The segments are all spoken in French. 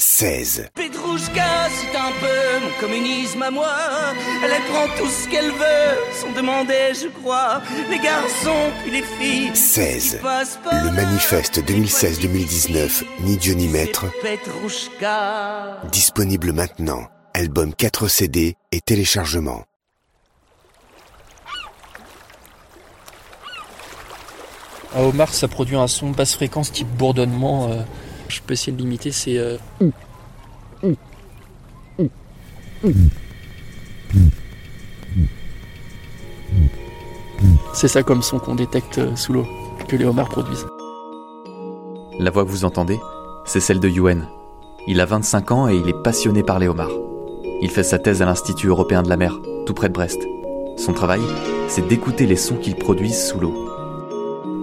16. Petrouchka, c'est un peu mon communisme à moi. Elle prend tout ce qu'elle veut, sans demander, je crois. Les garçons, puis les filles. 16. Le manifeste 2016-2019, Ni Dieu ni maître. Petrouchka. Disponible maintenant. Album 4 CD et téléchargement. À Omar, ça produit un son basse fréquence type bourdonnement. euh, je peux essayer de l'imiter, c'est. euh, C'est ça comme son qu'on détecte euh, sous l'eau, que les homards produisent. La voix que vous entendez, c'est celle de Yuen. Il a 25 ans et il est passionné par les homards. Il fait sa thèse à l'Institut européen de la mer, tout près de Brest. Son travail, c'est d'écouter les sons qu'ils produisent sous l'eau.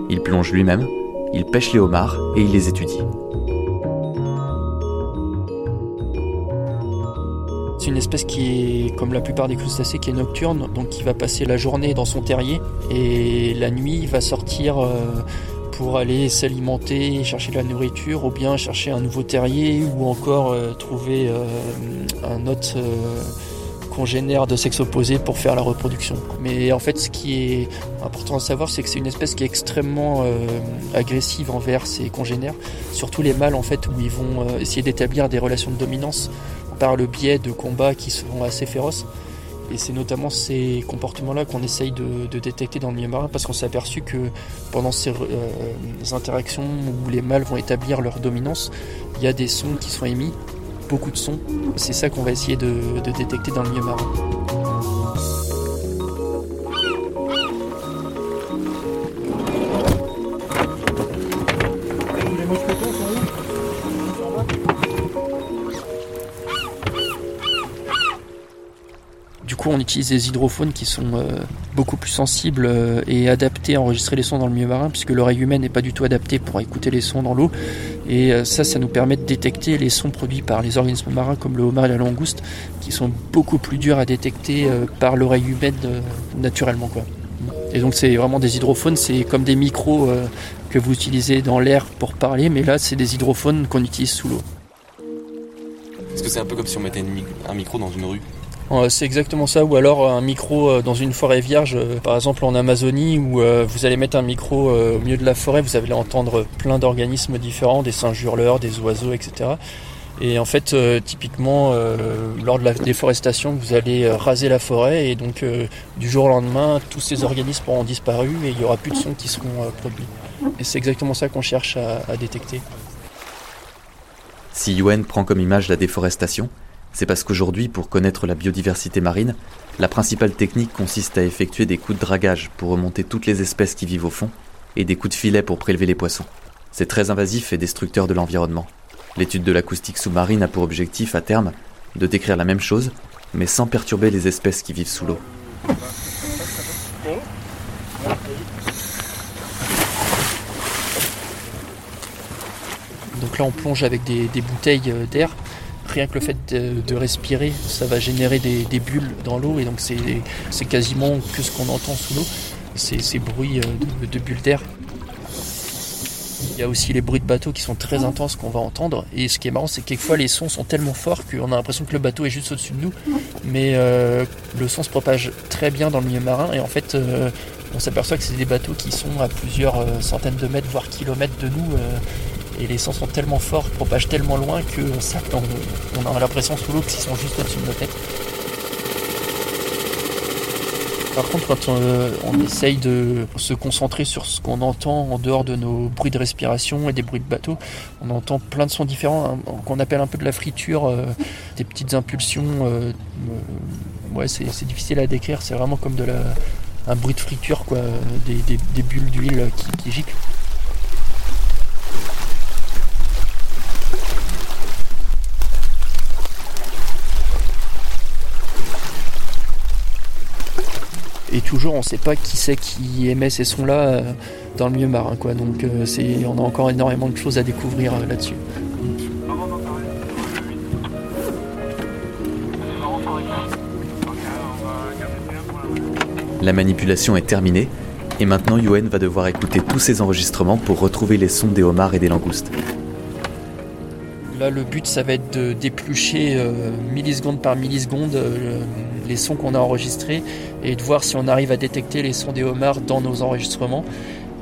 Il plonge lui-même, il pêche les homards et il les étudie. C'est une espèce qui est, comme la plupart des crustacés, qui est nocturne, donc qui va passer la journée dans son terrier et la nuit il va sortir euh, pour aller s'alimenter, chercher de la nourriture, ou bien chercher un nouveau terrier, ou encore euh, trouver euh, un autre congénère de sexe opposé pour faire la reproduction. Mais en fait, ce qui est important à savoir, c'est que c'est une espèce qui est extrêmement agressive envers ses congénères, surtout les mâles en fait, où ils vont essayer d'établir des relations de dominance par le biais de combats qui sont assez féroces. Et c'est notamment ces comportements-là qu'on essaye de, détecter dans le milieu marin parce qu'on s'est aperçu que pendant ces euh, interactions où les mâles vont établir leur dominance, il y a des sons qui sont émis, beaucoup de sons. C'est ça qu'on va essayer de détecter dans le milieu marin. On utilise des hydrophones qui sont euh, beaucoup plus sensibles euh, et adaptés à enregistrer les sons dans le milieu marin, puisque l'oreille humaine n'est pas du tout adaptée pour écouter les sons dans l'eau. Et euh, ça, ça nous permet de détecter les sons produits par les organismes marins comme le homard et la langouste, qui sont beaucoup plus durs à détecter par l'oreille humaine naturellement. Quoi. Et donc, c'est vraiment des hydrophones, c'est comme des micros que vous utilisez dans l'air pour parler, mais là, c'est des hydrophones qu'on utilise sous l'eau. Est-ce que c'est un peu comme si on mettait un micro dans une rue? C'est exactement ça, ou alors un micro euh, dans une forêt vierge, euh, par exemple en Amazonie, où euh, vous allez mettre un micro euh, au milieu de la forêt, vous allez entendre plein d'organismes différents, des singes hurleurs, des oiseaux, etc. Et en fait, euh, typiquement, euh, lors de la déforestation, vous allez euh, raser la forêt, et donc euh, du jour au lendemain, tous ces organismes auront disparu, et il n'y aura plus de sons qui seront euh, produits. Et c'est exactement ça qu'on cherche à détecter. Si Yuen prend comme image la déforestation, c'est parce qu'aujourd'hui, pour connaître la biodiversité marine, la principale technique consiste à effectuer des coups de dragage pour remonter toutes les espèces qui vivent au fond et des coups de filet pour prélever les poissons. C'est très invasif et destructeur de l'environnement. L'étude de l'acoustique sous-marine a pour objectif, à terme, de décrire la même chose, mais sans perturber les espèces qui vivent sous l'eau. Donc là, on plonge avec des, bouteilles euh, d'air. Rien que le fait de, respirer, ça va générer des, bulles dans l'eau et donc c'est quasiment que ce qu'on entend sous l'eau, ces bruits euh, de, bulles d'air. Il y a aussi les bruits de bateau qui sont très intenses qu'on va entendre. Et ce qui est marrant, c'est que quelquefois les sons sont tellement forts qu'on a l'impression que le bateau est juste au-dessus de nous. Mais euh, le son se propage très bien dans le milieu marin. Et en fait, euh, on s'aperçoit que c'est des bateaux qui sont à plusieurs centaines de mètres, voire kilomètres de nous. Et les sons sont tellement forts, propagent tellement loin ça, on, on a l'impression sous l'eau qu'ils sont juste au-dessus de nos têtes. Par contre, quand on, on essaye de se concentrer sur ce qu'on entend en dehors de nos bruits de respiration et des bruits de bateau, on entend plein de sons différents hein, qu'on appelle un peu de la friture, euh, des petites impulsions. euh, euh, ouais, c'est difficile à décrire, c'est vraiment comme un bruit de friture, quoi, des, bulles d'huile qui giclent. Et toujours on ne sait pas qui c'est qui émet ces sons là dans le milieu marin quoi donc euh, c'est on a encore énormément de choses à découvrir euh, là-dessus La manipulation est terminée, et maintenant Yuen va devoir écouter tous ces enregistrements pour retrouver les sons des homards et des langoustes. là le but, ça va être de d'éplucher euh, milliseconde par milliseconde euh, les sons qu'on a enregistrés et de voir si on arrive à détecter les sons des homards dans nos enregistrements.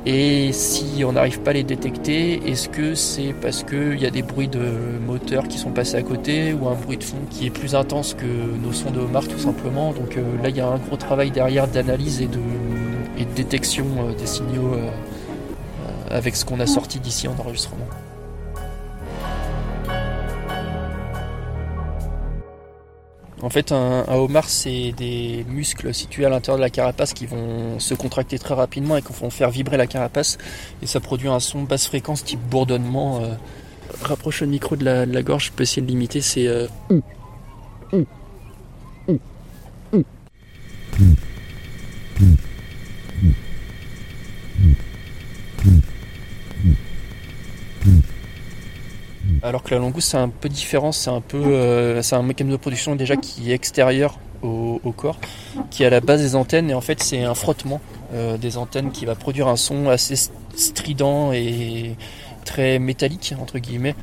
Et si on n'arrive pas à les détecter, est-ce que c'est parce qu'il y a des bruits de moteurs qui sont passés à côté ou un bruit de fond qui est plus intense que nos sons de homard tout simplement? Donc euh, là, il y a un gros travail derrière d'analyse et de, et de détection des signaux avec ce qu'on a sorti d'ici en enregistrement. En fait, un, homard, c'est des muscles situés à l'intérieur de la carapace qui vont se contracter très rapidement et qui vont faire vibrer la carapace. Et ça produit un son basse fréquence type bourdonnement. Euh. Rapproche le micro de la, gorge, je peux essayer de l'imiter, c'est... Euh, Alors que la langouste c'est un peu différent, c'est un peu, euh, c'est un mécanisme de production déjà qui est extérieur au, corps, qui est à la base des antennes et en fait c'est un frottement euh, des antennes qui va produire un son assez strident et très métallique entre guillemets.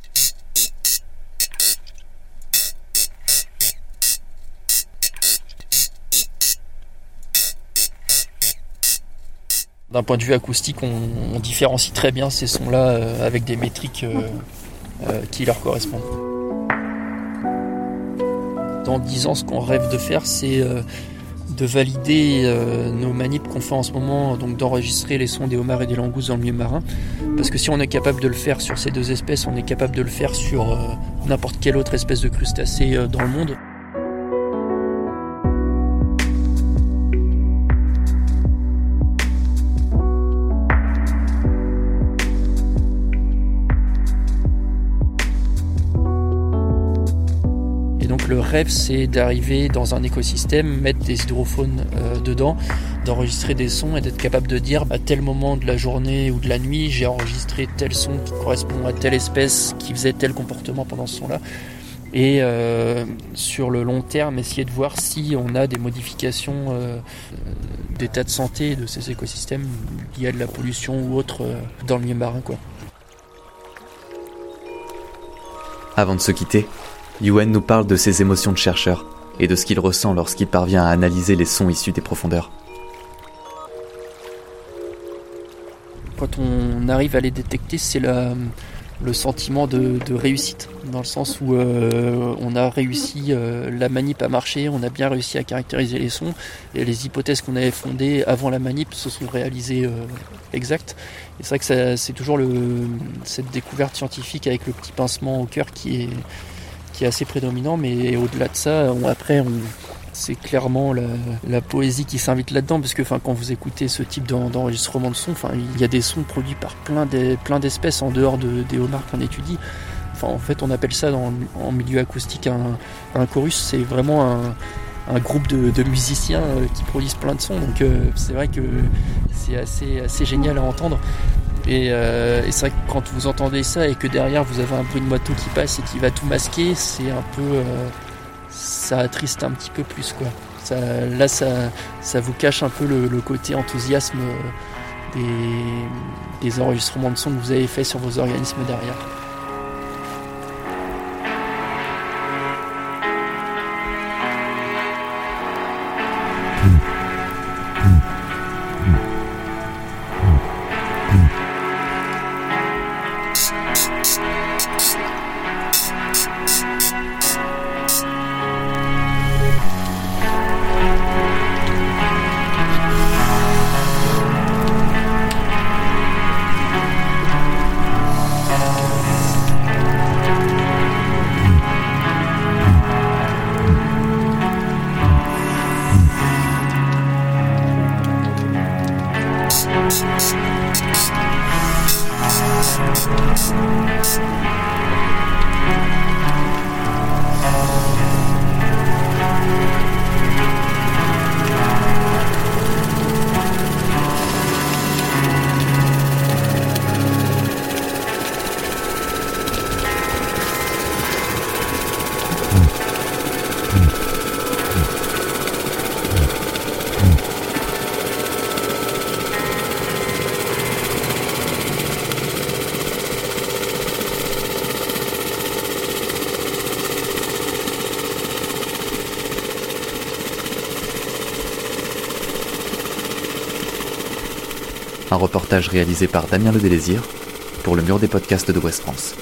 D'un point de vue acoustique, on, différencie très bien ces sons-là euh, avec des métriques qui leur correspondent. Dans 10 ans, ce qu'on rêve de faire, c'est euh, de valider euh, nos manips qu'on fait en ce moment, donc d'enregistrer les sons des homards et des langoustes dans le milieu marin. Parce que si on est capable de le faire sur ces deux espèces, on est capable de le faire sur n'importe quelle autre espèce de crustacé dans le monde. Le rêve, c'est d'arriver dans un écosystème, mettre des hydrophones euh, dedans, d'enregistrer des sons et d'être capable de dire à tel moment de la journée ou de la nuit, j'ai enregistré tel son qui correspond à telle espèce qui faisait tel comportement pendant ce son-là. Et euh, sur le long terme, essayer de voir si on a des modifications euh, d'état de santé de ces écosystèmes liés à de la pollution ou autre dans le milieu marin. Avant de se quitter, Yuen nous parle de ses émotions de chercheur et de ce qu'il ressent lorsqu'il parvient à analyser les sons issus des profondeurs. Quand on arrive à les détecter, c'est le sentiment de, réussite, dans le sens où euh, on a réussi, euh, la manip a marché, on a bien réussi à caractériser les sons, et les hypothèses qu'on avait fondées avant la manip se sont réalisées euh, exactes. Et c'est vrai que c'est toujours cette découverte scientifique avec le petit pincement au cœur qui est, qui assez prédominant, mais au-delà de ça, après, c'est clairement la, poésie qui s'invite là-dedans, parce que quand vous écoutez ce type d'enregistrement de son, il y a des sons produits par plein d'espèces en dehors des homards qu'on étudie. En fait, on appelle ça dans, en milieu acoustique un, chorus, c'est vraiment un, groupe de, musiciens euh, qui produisent plein de sons, donc euh, c'est vrai que c'est assez, assez génial à entendre. Euh, et, c'est vrai que quand vous entendez ça et que derrière vous avez un bruit de moto qui passe et qui va tout masquer, c'est un peu. Euh, ça attriste un petit peu plus quoi. Ça, là, ça, ça vous cache un peu le, côté enthousiasme des, des enregistrements de son que vous avez fait sur vos organismes derrière. Thank you. Un reportage réalisé par Damien Le Délésir pour le mur des podcasts de West France.